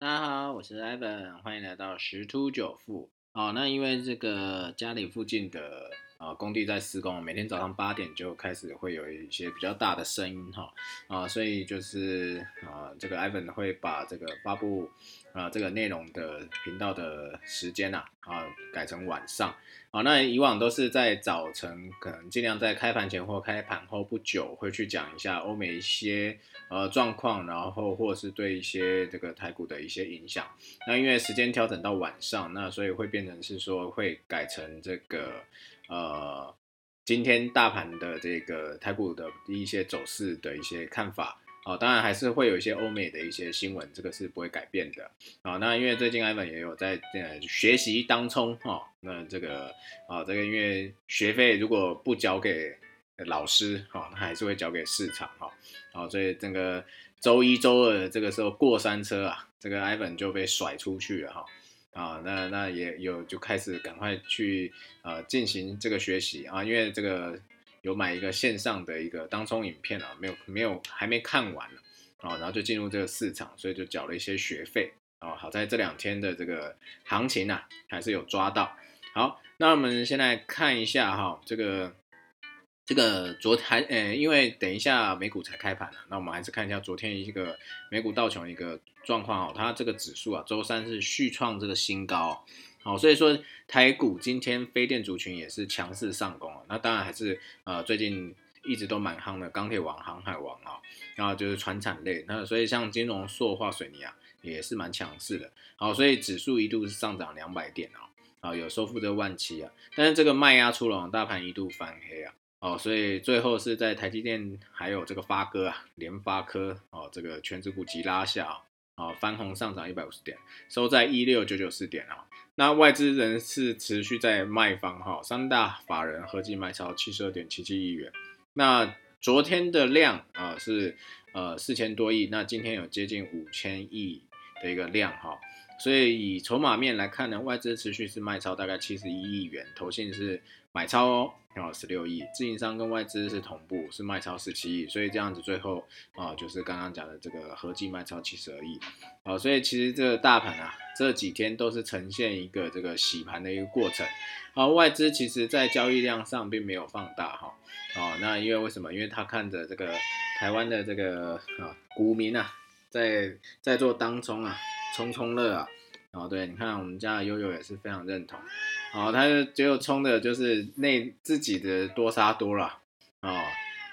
大家好，我是 Evan，欢迎来到十突九富。哦，那因为这个家里附近的啊工地在施工，每天早上八点就开始会有一些比较大的声音哈啊，所以就是啊，这个 Evan 会把这个发布啊这个内容的频道的时间呐啊改成晚上啊。那以往都是在早晨，可能尽量在开盘前或开盘后不久会去讲一下欧美一些呃状况，然后或者是对一些这个台股的一些影响。那因为时间调整到晚上，那所以会变成是说会改成这个呃今天大盘的这个台股的一些走势的一些看法。哦，当然还是会有一些欧美的一些新闻，这个是不会改变的。啊，那因为最近 Ivan 也有在呃学习当中哈，那这个啊这个因为学费如果不交给老师哈，那还是会交给市场哈。啊，所以这个周一周二这个时候过山车啊，这个 Ivan 就被甩出去了哈。啊，那那也有就开始赶快去呃进行这个学习啊，因为这个。有买一个线上的一个当冲影片啊，没有没有还没看完啊，然后就进入这个市场，所以就缴了一些学费啊。好在这两天的这个行情呢，还是有抓到。好，那我们现在看一下哈，这个这个昨天呃，因为等一下美股才开盘了，那我们还是看一下昨天一个美股道琼一个状况哦，它这个指数啊，周三是续创这个新高。好，所以说台股今天非电族群也是强势上攻啊，那当然还是呃最近一直都蛮夯的钢铁王、航海王啊，然后就是船产类，那所以像金融、塑化、水泥啊也是蛮强势的。好，所以指数一度是上涨两百点啊，啊有收复这万七啊，但是这个卖压出笼，大盘一度翻黑啊，哦，所以最后是在台积电还有这个发哥啊、联发科哦这个全指股急拉下啊，啊翻红上涨一百五十点，收在一六九九四点啊。那外资人是持续在卖方哈，三大法人合计卖超七十二点七七亿元。那昨天的量啊是呃四千多亿，那今天有接近五千亿的一个量哈，所以以筹码面来看呢，外资持续是卖超大概七十一亿元，投信是买超哦。然后，十六亿，自营商跟外资是同步，是卖超十七亿，所以这样子最后啊，就是刚刚讲的这个合计卖超七十二亿，好，所以其实这个大盘啊，这几天都是呈现一个这个洗盘的一个过程，好，外资其实在交易量上并没有放大哈，哦，那因为为什么？因为他看着这个台湾的这个啊股民啊，在在做当冲啊，冲冲乐啊。哦，对，你看我们家的悠悠也是非常认同，哦，他就只有冲的就是那自己的多杀多了，哦，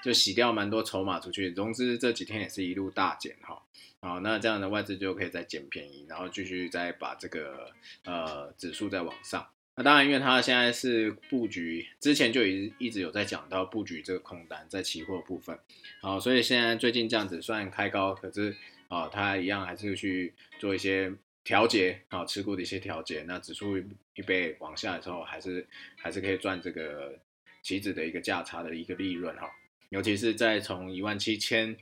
就洗掉蛮多筹码出去，融资这几天也是一路大减哈，哦，那这样的外资就可以再捡便宜，然后继续再把这个呃指数再往上。那当然，因为他现在是布局，之前就一一直有在讲到布局这个空单在期货部分，好，所以现在最近这样子算开高，可是啊，他一样还是去做一些。调节啊，持股的一些调节，那指数一被往下的时候，还是还是可以赚这个期指的一个价差的一个利润哈。尤其是在从一万七千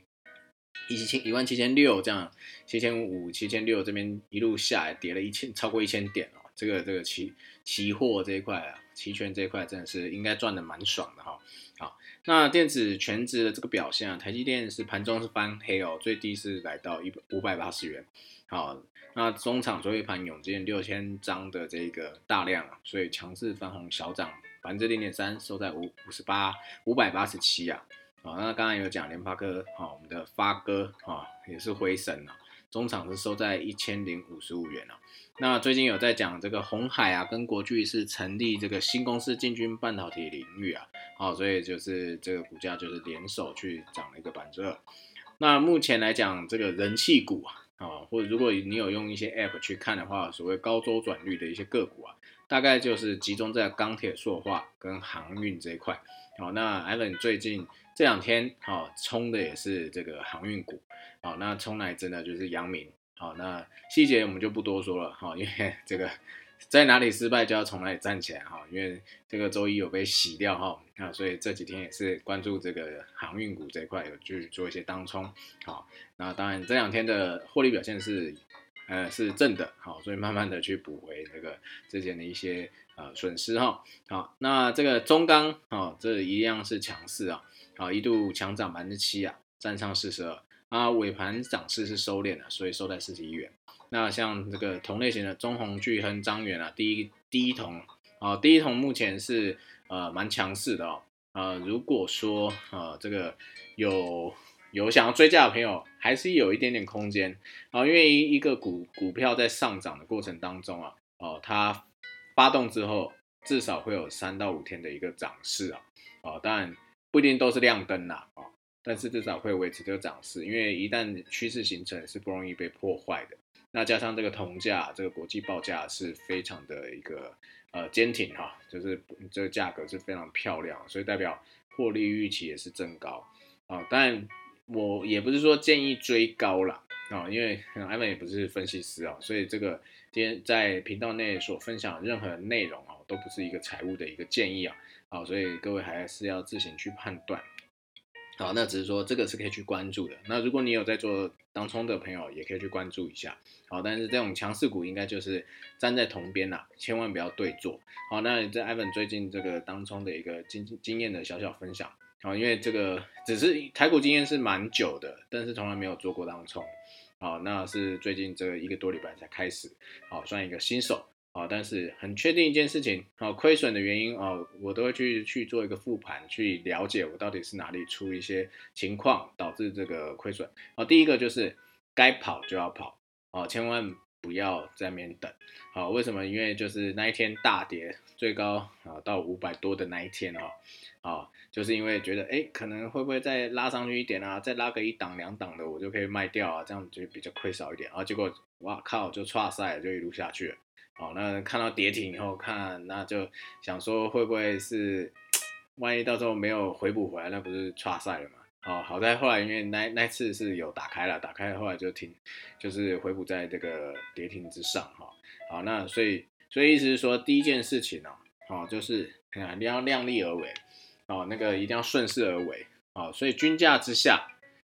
一千一万七千六这样，七千五七千六这边一路下来，跌了一千超过一千点哦。这个这个期期货这一块啊，期权这一块真的是应该赚的蛮爽的哈。好，那电子全值的这个表现啊，台积电是盘中是翻黑哦，最低是来到一五百八十元。好，那中场最后一盘涌进六千张的这个大量啊，所以强势翻红小涨百分之零点三，收在五五十八五百八十七啊。好，那刚刚有讲联发科，好，我们的发哥啊也是回神啊，中场是收在一千零五十五元啊。那最近有在讲这个红海啊跟国巨是成立这个新公司进军半导体领域啊，好，所以就是这个股价就是联手去涨了一个百分之二。那目前来讲，这个人气股啊。啊，或者如果你有用一些 App 去看的话，所谓高周转率的一些个股啊，大概就是集中在钢铁、塑化跟航运这一块。好，那 Allen 最近这两天啊，冲的也是这个航运股。好，那冲来真的就是阳明。好，那细节我们就不多说了。好，因为这个。在哪里失败就要从哪里站起来哈，因为这个周一有被洗掉哈，那所以这几天也是关注这个航运股这块有去做一些当冲，好，那当然这两天的获利表现是呃是正的，好，所以慢慢的去补回这个之前的一些呃损失哈，好，那这个中钢啊这一样是强势啊，好一度强涨百分之七啊，站上四十二。啊，尾盘涨势是收敛了，所以收在四十一元。那像这个同类型的中红、巨亨、张元啊，第一第一桶啊，第一桶目前是呃蛮强势的哦。呃，如果说呃这个有有想要追加的朋友，还是有一点点空间啊，因为一个股股票在上涨的过程当中啊，哦它发动之后，至少会有三到五天的一个涨势啊，哦当然不一定都是亮灯啦啊，但是至少会维持这个涨势，因为一旦趋势形成是不容易被破坏的。那加上这个铜价，这个国际报价是非常的一个呃坚挺哈，就是这个价格是非常漂亮，所以代表获利预期也是增高啊。但我也不是说建议追高了啊，因为艾文也不是分析师啊，所以这个今天在频道内所分享任何内容啊，都不是一个财务的一个建议啊，啊，所以各位还是要自行去判断。好，那只是说这个是可以去关注的。那如果你有在做当冲的朋友，也可以去关注一下。好，但是这种强势股应该就是站在同边啦，千万不要对做。好，那在 Ivan 最近这个当冲的一个经经验的小小分享。好，因为这个只是台股经验是蛮久的，但是从来没有做过当冲。好，那是最近这一个多礼拜才开始。好，算一个新手。啊，但是很确定一件事情，啊，亏损的原因啊，我都会去去做一个复盘，去了解我到底是哪里出一些情况导致这个亏损。啊，第一个就是该跑就要跑，啊，千万不要在那边等。好，为什么？因为就是那一天大跌最高啊到五百多的那一天哦，啊，就是因为觉得哎，可能会不会再拉上去一点啊，再拉个一档两档的，我就可以卖掉啊，这样就比较亏少一点。啊结果哇靠，就差赛就一路下去了。好，那看到跌停以后，看那就想说会不会是，万一到时候没有回补回来，那不是差赛了嘛？哦，好在后来因为那那次是有打开了，打开后来就停，就是回补在这个跌停之上哈。好，那所以所以意思是说，第一件事情呢，哦，就是一定要量力而为，哦，那个一定要顺势而为，哦，所以均价之下，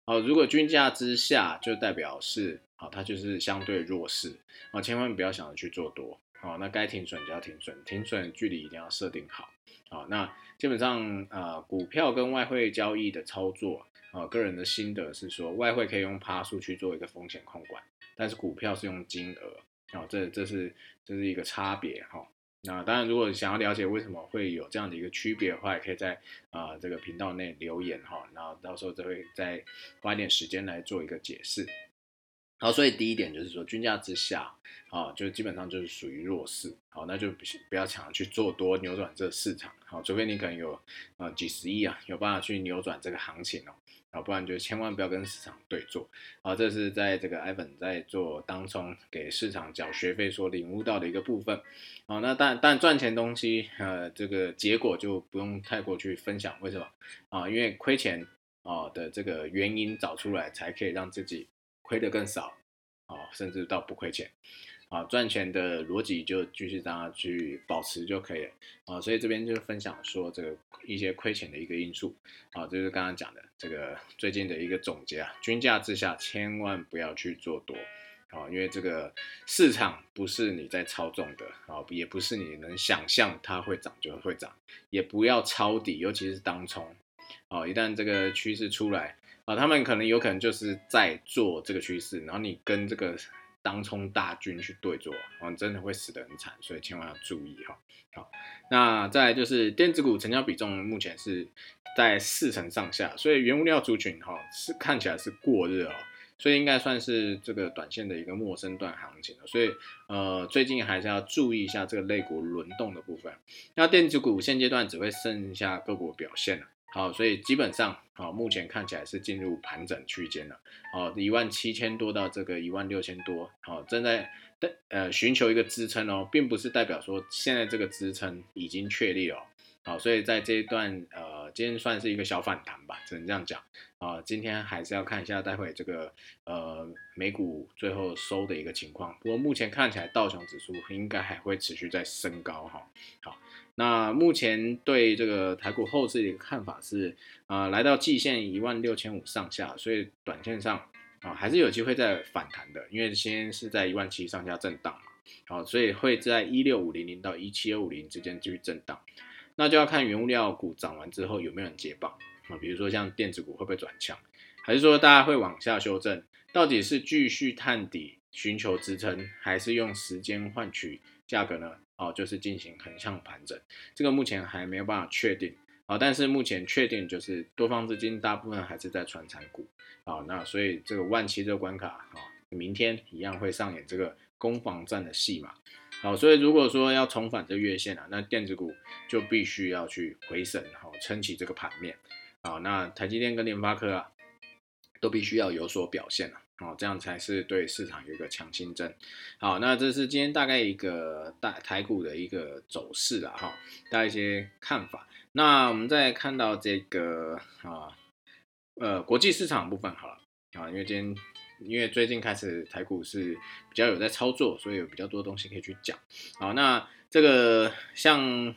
哦，如果均价之下就代表是。好，它就是相对弱势啊，千万不要想着去做多。好，那该停损就要停损，停损距离一定要设定好。好，那基本上呃，股票跟外汇交易的操作啊，个人的心得是说，外汇可以用趴数去做一个风险控管，但是股票是用金额。好，这这是这是一个差别哈。那当然，如果想要了解为什么会有这样的一个区别的话，也可以在啊这个频道内留言哈，然后到时候就会再花一点时间来做一个解释。好，所以第一点就是说，均价之下，啊，就基本上就是属于弱势，好，那就不不要抢着去做多扭转这市场，好，除非你可能有啊几十亿啊，有办法去扭转这个行情哦，啊，不然就千万不要跟市场对做，好，这是在这个 Ivan 在做当中给市场缴学费所领悟到的一个部分，好，那但但赚钱东西，呃，这个结果就不用太过去分享，为什么？啊，因为亏钱啊的这个原因找出来，才可以让自己。亏的更少，啊，甚至到不亏钱，啊，赚钱的逻辑就继续让它去保持就可以了，啊，所以这边就分享说这个一些亏钱的一个因素，啊，就是刚刚讲的这个最近的一个总结啊，均价之下千万不要去做多，啊，因为这个市场不是你在操纵的，啊，也不是你能想象它会涨就会涨，也不要抄底，尤其是当冲，啊，一旦这个趋势出来。啊，他们可能有可能就是在做这个趋势，然后你跟这个当冲大军去对做，啊，真的会死得很惨，所以千万要注意哈。好，那再来就是电子股成交比重目前是在四成上下，所以原物料族群哈是看起来是过热哦，所以应该算是这个短线的一个陌生段行情了，所以呃最近还是要注意一下这个类股轮动的部分。那电子股现阶段只会剩下个股表现了。好，所以基本上，好，目前看起来是进入盘整区间了。好，一万七千多到这个一万六千多，好，正在呃寻求一个支撑哦，并不是代表说现在这个支撑已经确立了。好，所以在这一段呃，今天算是一个小反弹吧，只能这样讲。啊，今天还是要看一下待会这个呃美股最后收的一个情况。不过目前看起来道琼指数应该还会持续在升高哈。好。那目前对这个台股后市的一个看法是，啊，来到季线一万六千五上下，所以短线上啊还是有机会再反弹的，因为先是在一万七上下震荡嘛，好，所以会在一六五零零到一七二五零之间继续震荡，那就要看原物料股涨完之后有没有人接棒啊，比如说像电子股会不会转强还是说大家会往下修正？到底是继续探底寻求支撑，还是用时间换取价格呢？哦，就是进行横向盘整，这个目前还没有办法确定。啊，但是目前确定就是多方资金大部分还是在传产股。啊，那所以这个万七这个关卡，啊，明天一样会上演这个攻防战的戏码。好，所以如果说要重返这月线啊，那电子股就必须要去回审，好撑起这个盘面。好，那台积电跟联发科啊，都必须要有所表现了。哦，这样才是对市场有一个强心针。好，那这是今天大概一个大台股的一个走势了哈，大家一些看法。那我们再看到这个啊，呃，国际市场部分好了啊，因为今天因为最近开始台股是比较有在操作，所以有比较多东西可以去讲。好，那这个像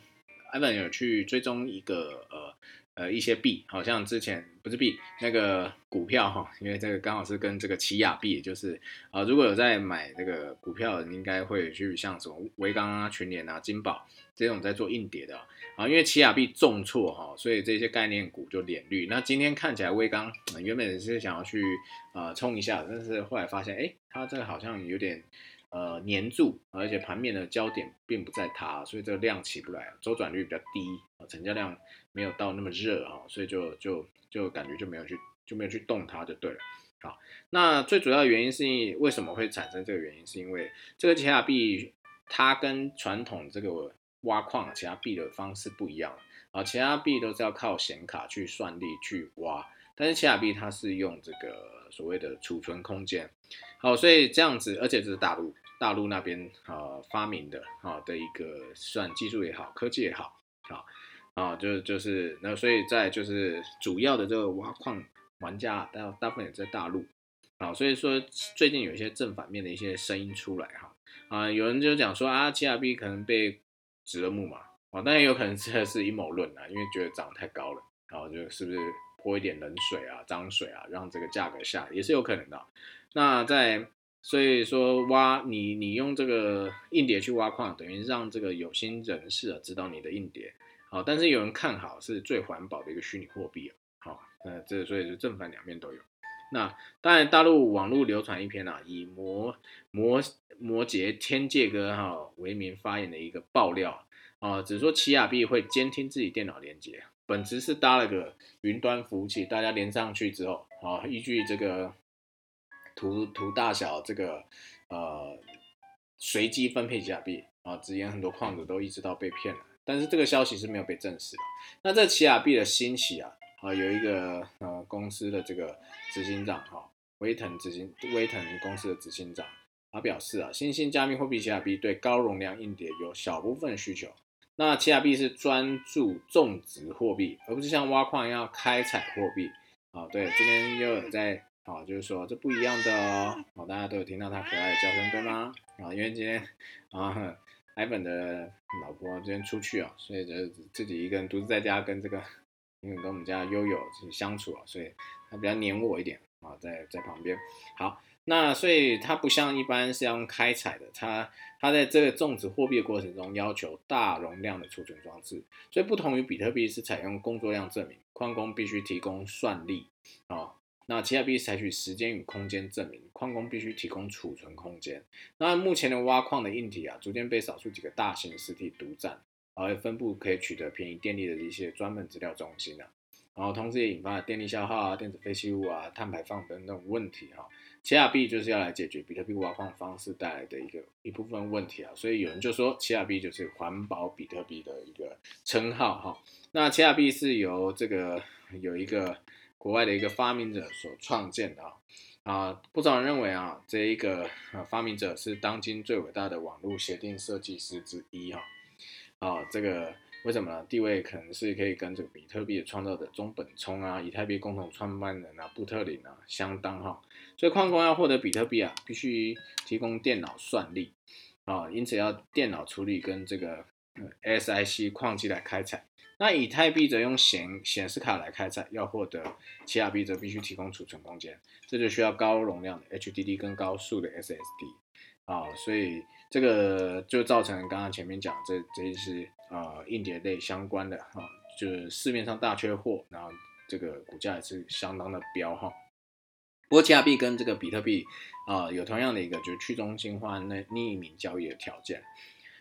Evan 有去追踪一个呃。呃，一些币，好像之前不是币，那个股票哈，因为这个刚好是跟这个奇亚币，就是啊，如果有在买这个股票，应该会去像什么维刚啊、群联啊、金宝这种在做硬碟的啊，因为奇亚币重挫哈，所以这些概念股就连绿。那今天看起来威刚原本是想要去呃冲一下，但是后来发现，哎，它这个好像有点。呃，黏住，而且盘面的焦点并不在它，所以这个量起不来，周转率比较低，成交量没有到那么热哈，所以就就就感觉就没有去就没有去动它就对了。好，那最主要的原因是因为什么会产生这个原因？是因为这个奇亚币它跟传统这个挖矿其他币的方式不一样啊，其他币都是要靠显卡去算力去挖，但是奇亚币它是用这个所谓的储存空间，好，所以这样子，而且这是大陆。大陆那边啊发明的啊的一个算技术也好，科技也好，啊啊就就是那所以在就是主要的这个挖矿玩家大大部分也在大陆啊，所以说最近有一些正反面的一些声音出来哈啊有人就讲说啊 G R B 可能被指了木马啊，当然有可能这是阴谋论啊，因为觉得涨太高了，然后就是不是泼一点冷水啊脏水啊，让这个价格下也是有可能的。那在所以说挖你你用这个硬碟去挖矿，等于让这个有心人士啊知道你的硬碟，好，但是有人看好是最环保的一个虚拟货币啊，好，那，这所以是正反两面都有。那当然大陆网络流传一篇啊，以摩摩摩羯天界哥哈为名发言的一个爆料啊，只说奇亚币会监听自己电脑连接，本质是搭了个云端服务器，大家连上去之后，啊，依据这个。图图大小这个呃随机分配假币啊，直言很多矿主都意识到被骗了，但是这个消息是没有被证实的。那这奇亚币的兴起啊，啊有一个呃公司的这个执行长哈，威腾执行威腾公司的执行长，他表示啊，新兴加密货币奇亚币对高容量硬碟有小部分需求。那奇亚币是专注种植货币，而不是像挖矿一样开采货币啊。对，这边又有在。好，就是说这不一样的哦。好，大家都有听到它可爱的叫声，对吗？啊，因为今天啊，艾本的老婆今天出去啊，所以就自己一个人独自在家跟这个，因为跟我们家悠悠就是相处啊，所以他比较黏我一点啊，在在旁边。好，那所以它不像一般是要用开采的，它它在这个种植货币的过程中要求大容量的储存装置，所以不同于比特币是采用工作量证明，矿工必须提供算力啊。那奇亚币采取时间与空间证明，矿工必须提供储存空间。那目前的挖矿的硬体啊，逐渐被少数几个大型实体独占，而分布可以取得便宜电力的一些专门资料中心啊，然后同时也引发了电力消耗啊、电子废弃物啊、碳排放等等问题哈。奇亚币就是要来解决比特币挖矿方式带来的一个一部分问题啊，所以有人就说奇亚币就是环保比特币的一个称号哈。那奇亚币是由这个有一个。国外的一个发明者所创建的啊啊，不少人认为啊，这一个呃发明者是当今最伟大的网络协定设计师之一哈啊，这个为什么呢？地位可能是可以跟这个比特币的创造者中本聪啊，以太币共同创办人啊，布特林啊相当哈，所以矿工要获得比特币啊，必须提供电脑算力啊，因此要电脑处理跟这个 SIC 矿机来开采。那以太币则用显显示卡来开采，要获得奇亚币则必须提供储存空间，这就需要高容量的 HDD 跟高速的 SSD 啊，所以这个就造成刚刚前面讲这这些是呃硬碟类相关的哈，就是市面上大缺货，然后这个股价也是相当的飙哈。不过加币跟这个比特币啊有同样的一个就是去中心化那匿名交易的条件。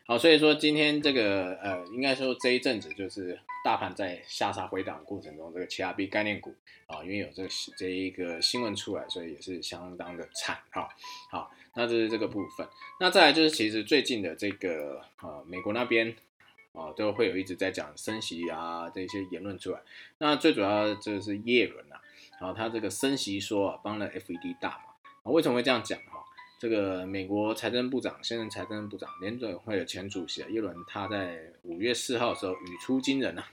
好，所以说今天这个呃，应该说这一阵子就是大盘在下杀回档过程中，这个 T R B 概念股啊，因为有这个这一个新闻出来，所以也是相当的惨哈。好，那这是这个部分。那再来就是其实最近的这个呃，美国那边啊，都会有一直在讲升息啊这些言论出来。那最主要就是耶伦啊，然后他这个升息说啊，帮了 FED 大嘛。为什么会这样讲哈？这个美国财政部长，现任财政部长，联准会的前主席耶伦，他在五月四号的时候语出惊人啊，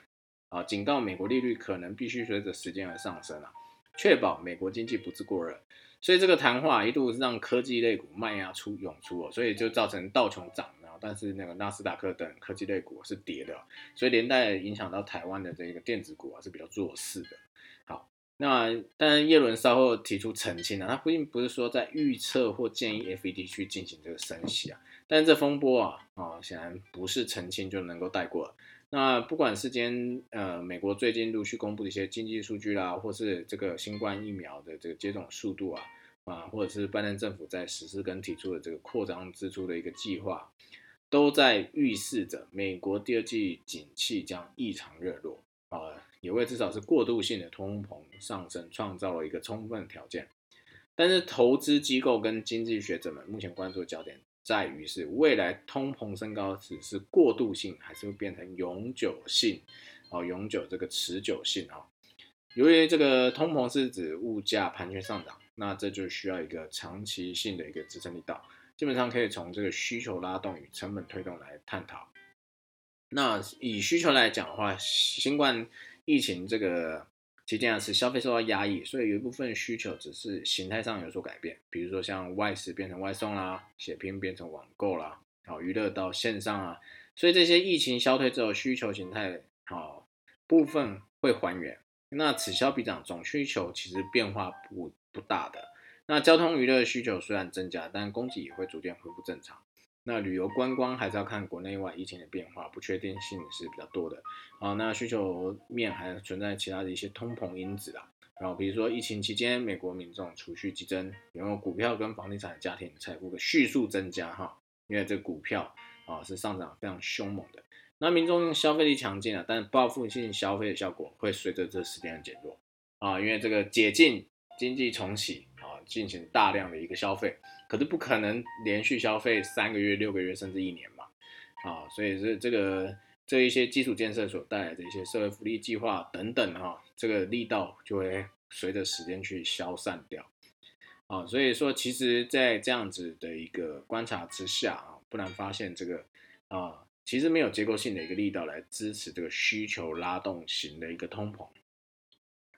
啊，警告美国利率可能必须随着时间而上升啊，确保美国经济不致过热。所以这个谈话一度让科技类股卖压出涌出哦，所以就造成道琼涨，然后但是那个纳斯达克等科技类股是跌的，所以连带影响到台湾的这个电子股啊是比较弱势的。那但耶伦稍后提出澄清了，他并不是说在预测或建议 FED 去进行这个升息啊，但这风波啊啊显然不是澄清就能够带过。那不管是今呃美国最近陆续公布的一些经济数据啦，或是这个新冠疫苗的这个接种速度啊啊，或者是拜登政府在实施跟提出的这个扩张支出的一个计划，都在预示着美国第二季景气将异常热络啊。也为至少是过渡性的通膨上升创造了一个充分条件，但是投资机构跟经济学者们目前关注的焦点在于是未来通膨升高只是过渡性，还是会变成永久性？哦，永久这个持久性啊。由于这个通膨是指物价盘旋上涨，那这就需要一个长期性的一个支撑力道，基本上可以从这个需求拉动与成本推动来探讨。那以需求来讲的话，新冠。疫情这个期间啊，是消费受到压抑，所以有一部分需求只是形态上有所改变，比如说像外食变成外送啦，写拼变成网购啦，好娱乐到线上啊，所以这些疫情消退之后，需求形态好部分会还原。那此消彼长，总需求其实变化不不大的。那交通娱乐需求虽然增加，但供给也会逐渐恢复正常。那旅游观光还是要看国内外疫情的变化，不确定性是比较多的。啊，那需求面还存在其他的一些通膨因子啦。然后比如说疫情期间，美国民众储蓄激增，然后股票跟房地产的家庭财富的迅速增加哈，因为这股票啊是上涨非常凶猛的。那民众消费力强劲啊，但报复性消费的效果会随着这时间的减弱啊，因为这个解禁经济重启啊，进行大量的一个消费。可是不可能连续消费三个月、六个月甚至一年嘛，啊，所以是这个这一些基础建设所带来的一些社会福利计划等等哈，这个力道就会随着时间去消散掉，啊，所以说其实，在这样子的一个观察之下啊，不难发现这个啊，其实没有结构性的一个力道来支持这个需求拉动型的一个通膨，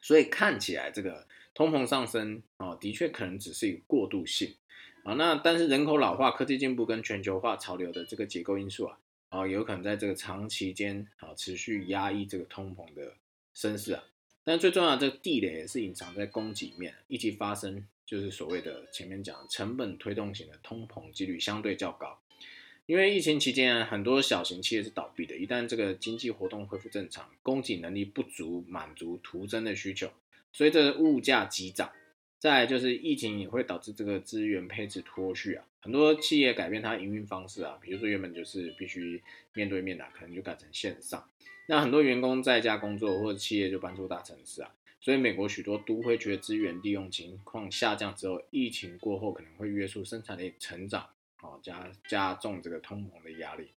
所以看起来这个通膨上升啊，的确可能只是一个过渡性。啊，那但是人口老化、科技进步跟全球化潮流的这个结构因素啊，啊，有可能在这个长期间啊持续压抑这个通膨的升势啊。但最重要的这个地雷也是隐藏在供给面，一起发生就是所谓的前面讲成本推动型的通膨几率相对较高。因为疫情期间啊，很多小型企业是倒闭的，一旦这个经济活动恢复正常，供给能力不足满足徒增的需求，所以这物价急涨。再就是疫情也会导致这个资源配置脱序啊，很多企业改变它营运方式啊，比如说原本就是必须面对面的，可能就改成线上。那很多员工在家工作，或者企业就搬出大城市啊，所以美国许多都会觉得资源利用情况下降之后，疫情过后可能会约束生产力成长，啊加加重这个通膨的压力。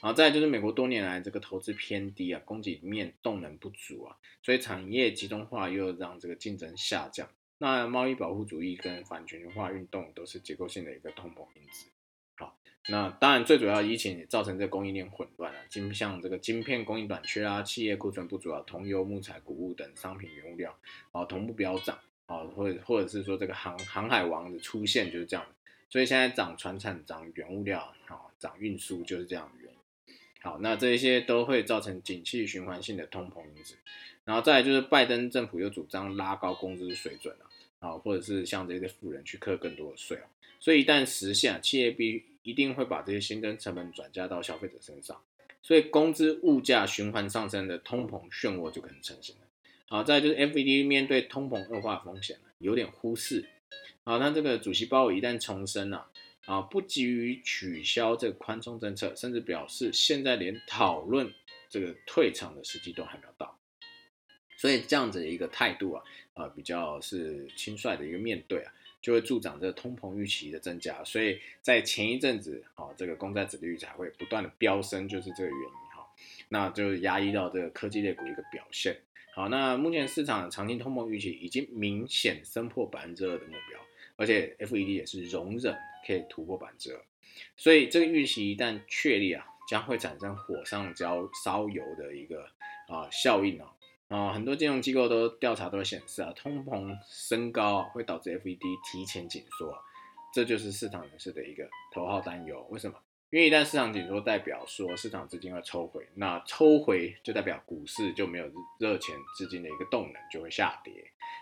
好，再就是美国多年来这个投资偏低啊，供给面动能不足啊，所以产业集中化又让这个竞争下降。那贸易保护主义跟反全球化运动都是结构性的一个通膨因子。好，那当然最主要疫情也造成这供应链混乱了，晶像这个晶片供应短缺啊，企业库存不足啊，铜油木材谷物等商品原物料啊同步飙涨啊，或者或者是说这个航航海王的出现就是这样，所以现在涨船产涨原物料啊，涨运输就是这样的原因。好，那这一些都会造成景气循环性的通膨因子。然后再来就是拜登政府又主张拉高工资水准了。啊，或者是像这些富人去课更多的税啊，所以一旦实现，企业必一定会把这些新增成本转嫁到消费者身上，所以工资物价循环上升的通膨漩涡就可能成型了。好，再就是 FED 面对通膨恶化风险有点忽视。啊，那这个主席鲍尔一旦重申了，啊，不急于取消这个宽松政策，甚至表示现在连讨论这个退场的时机都还没有到。所以这样子的一个态度啊，呃，比较是轻率的一个面对啊，就会助长这个通膨预期的增加。所以在前一阵子，啊，这个公债子利率才会不断的飙升，就是这个原因哈。那就压抑到这个科技类股一个表现。好，那目前市场长期通膨预期已经明显升破百分之二的目标，而且 FED 也是容忍可以突破百分之二。所以这个预期一旦确立啊，将会产生火上浇烧油的一个啊效应啊。啊，很多金融机构都调查都显示啊，通膨升高会导致 FED 提前紧缩，这就是市场人士的一个头号担忧。为什么？因为一旦市场紧缩，代表说市场资金会抽回，那抽回就代表股市就没有热钱资金的一个动能，就会下跌。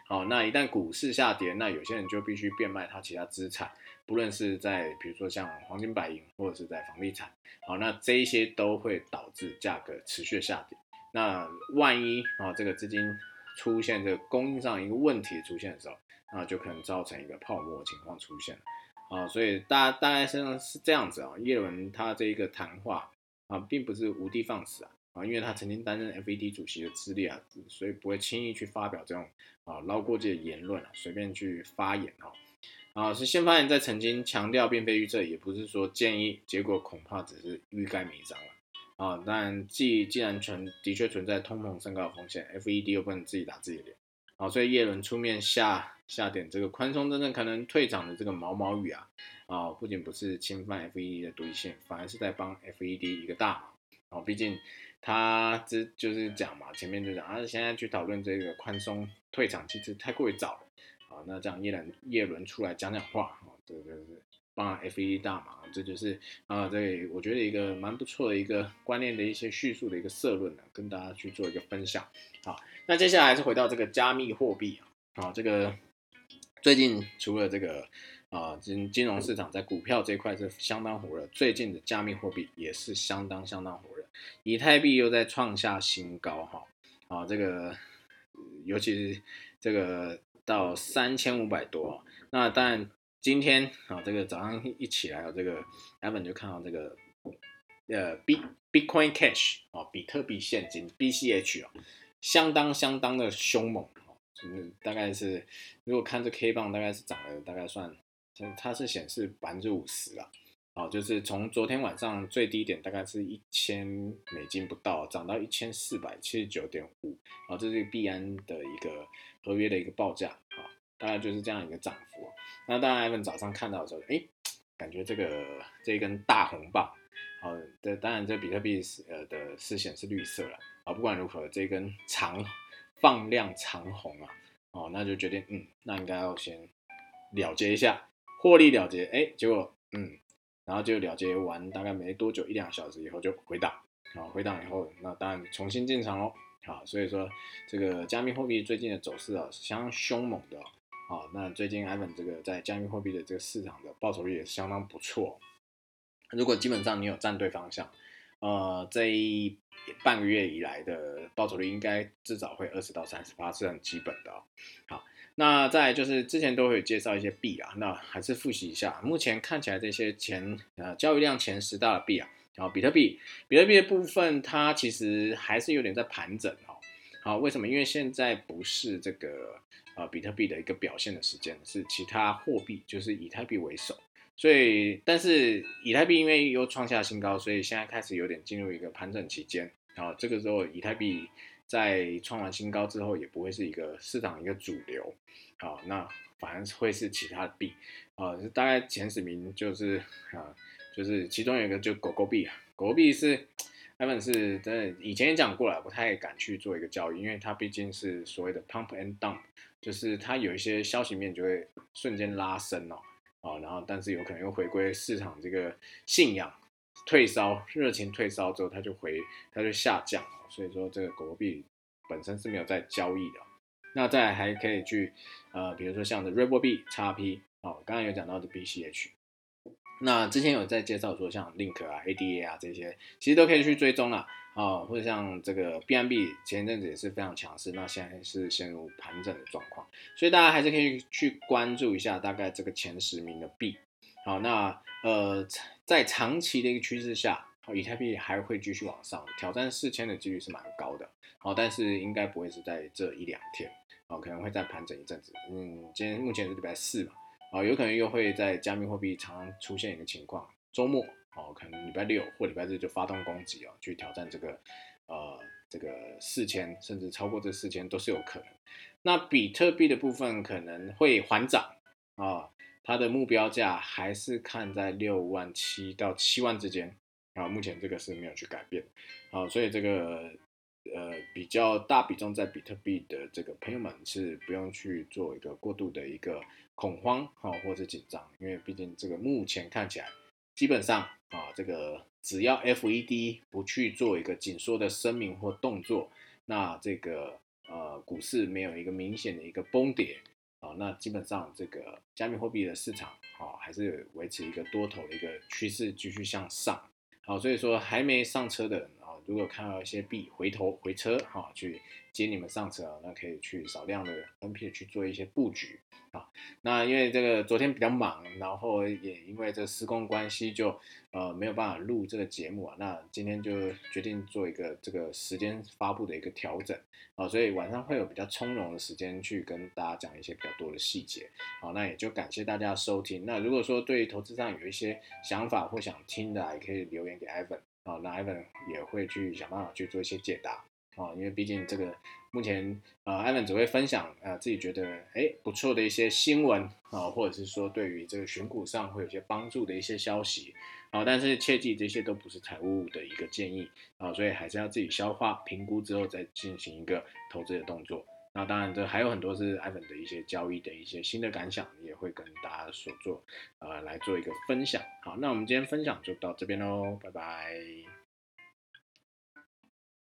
好，那一旦股市下跌，那有些人就必须变卖他其他资产，不论是在比如说像黄金、白银，或者是在房地产。好，那这一些都会导致价格持续下跌。那万一啊，这个资金出现这个供应上一个问题出现的时候，那就可能造成一个泡沫情况出现啊。所以大大概上是这样子啊。叶伦他这一个谈话啊，并不是无的放矢啊啊，因为他曾经担任 FED 主席的资历啊，所以不会轻易去发表这种啊捞过界的言论啊，随便去发言啊。啊，是先发言在曾经强调并非预测，也不是说建议，结果恐怕只是欲盖弥彰了。啊，但既既然存的确存在通膨升高的风险，FED 又不能自己打自己脸，啊，所以耶伦出面下下点这个宽松真正可能退场的这个毛毛雨啊，啊，不仅不是侵犯 FED 的独立性，反而是在帮 FED 一个大忙，啊，毕竟他这就是讲嘛，前面就讲啊，现在去讨论这个宽松退场其实太过于早了，啊，那这样耶伦耶伦出来讲讲话，啊，对对对帮 FED 大忙，这就是啊，这我觉得一个蛮不错的一个观念的一些叙述的一个社论呢，跟大家去做一个分享。好，那接下来是回到这个加密货币啊，这个最近除了这个啊金金融市场在股票这块是相当火热，最近的加密货币也是相当相当火热，以太币又在创下新高哈啊，这个尤其是这个到三千五百多，那当然。今天啊，这个早上一起来，这个 Evan 就看到这个呃 B Bitcoin Cash 啊，比特币现金 BCH 啊，相当相当的凶猛哦，嗯，大概是如果看这 K 棒，大概是涨了大概算，它是显示百分之五十了，哦，就是从昨天晚上最低点大概是一千美金不到，涨到一千四百七十九点五，啊，这是币安的一个合约的一个报价。大概就是这样一个涨幅。那当然，艾文早上看到的时候，哎，感觉这个这一根大红棒，好，这，当然这比特币是呃的视线是绿色了啊。不管如何，这根长放量长红啊，哦，那就决定嗯，那应该要先了结一下，获利了结。哎，结果嗯，然后就了结完，大概没多久，一两小时以后就回档，啊，回档以后，那当然重新进场喽。好，所以说这个加密货币最近的走势啊，是相当凶猛的。好，那最近 Ivan 这个在加密货币的这个市场的报酬率也是相当不错。如果基本上你有站对方向，呃，这一半个月以来的报酬率应该至少会二十到三十八，是很基本的。好，那再就是之前都会有介绍一些币啊，那还是复习一下。目前看起来这些前呃交易量前十大的币啊，然后比特币，比特币的部分它其实还是有点在盘整哦。好，为什么？因为现在不是这个。啊，比特币的一个表现的时间是其他货币，就是以太币为首，所以但是以太币因为又创下新高，所以现在开始有点进入一个盘整期间。然后这个时候以太币在创完新高之后，也不会是一个市场一个主流，好，那反而会是其他的币，啊，大概前十名就是啊，就是其中有一个就狗狗币啊，狗狗币是。他们是真的，以前也讲过了，不太敢去做一个交易，因为它毕竟是所谓的 pump and dump，就是它有一些消息面就会瞬间拉升哦，哦，然后但是有可能又回归市场这个信仰退烧，热情退烧之后，它就回它就下降哦，所以说这个狗币本身是没有在交易的。那再还可以去呃，比如说像的 r e b o 币、XP，哦，刚刚有讲到的 BCH。那之前有在介绍说，像 Link 啊、ADA 啊这些，其实都可以去追踪了。哦，或者像这个 BNB 前一阵子也是非常强势，那现在是陷入盘整的状况，所以大家还是可以去关注一下大概这个前十名的币。好，那呃，在长期的一个趋势下，以太币还会继续往上挑战四千的几率是蛮高的。好，但是应该不会是在这一两天，哦，可能会再盘整一阵子。嗯，今天目前是礼拜四嘛，哦，有可能又会在加密货币常常出现一个情况，周末。哦，可能礼拜六或礼拜日就发动攻击哦，去挑战这个，呃，这个四千，甚至超过这四千都是有可能。那比特币的部分可能会缓涨啊，它的目标价还是看在六万七到七万之间啊，目前这个是没有去改变啊，所以这个呃比较大比重在比特币的这个朋友们是不用去做一个过度的一个恐慌哈，或者紧张，因为毕竟这个目前看起来。基本上啊，这个只要 FED 不去做一个紧缩的声明或动作，那这个呃股市没有一个明显的一个崩跌啊，那基本上这个加密货币的市场啊还是维持一个多头的一个趋势继续向上。好，所以说还没上车的，如果看到一些币回头回车哈，去接你们上车，那可以去少量的 NP 去做一些布局。啊，那因为这个昨天比较忙，然后也因为这施工关系，就呃没有办法录这个节目啊。那今天就决定做一个这个时间发布的一个调整啊，所以晚上会有比较从容的时间去跟大家讲一些比较多的细节。好，那也就感谢大家的收听。那如果说对投资上有一些想法或想听的，也可以留言给 Ivan 啊，那 Ivan 也会去想办法去做一些解答。啊，因为毕竟这个目前呃，艾文只会分享呃自己觉得哎不错的一些新闻啊，或者是说对于这个选股上会有些帮助的一些消息啊，但是切记这些都不是财务的一个建议啊，所以还是要自己消化评估之后再进行一个投资的动作。那当然这还有很多是艾文的一些交易的一些新的感想，也会跟大家所做呃来做一个分享。好，那我们今天分享就到这边喽，拜拜。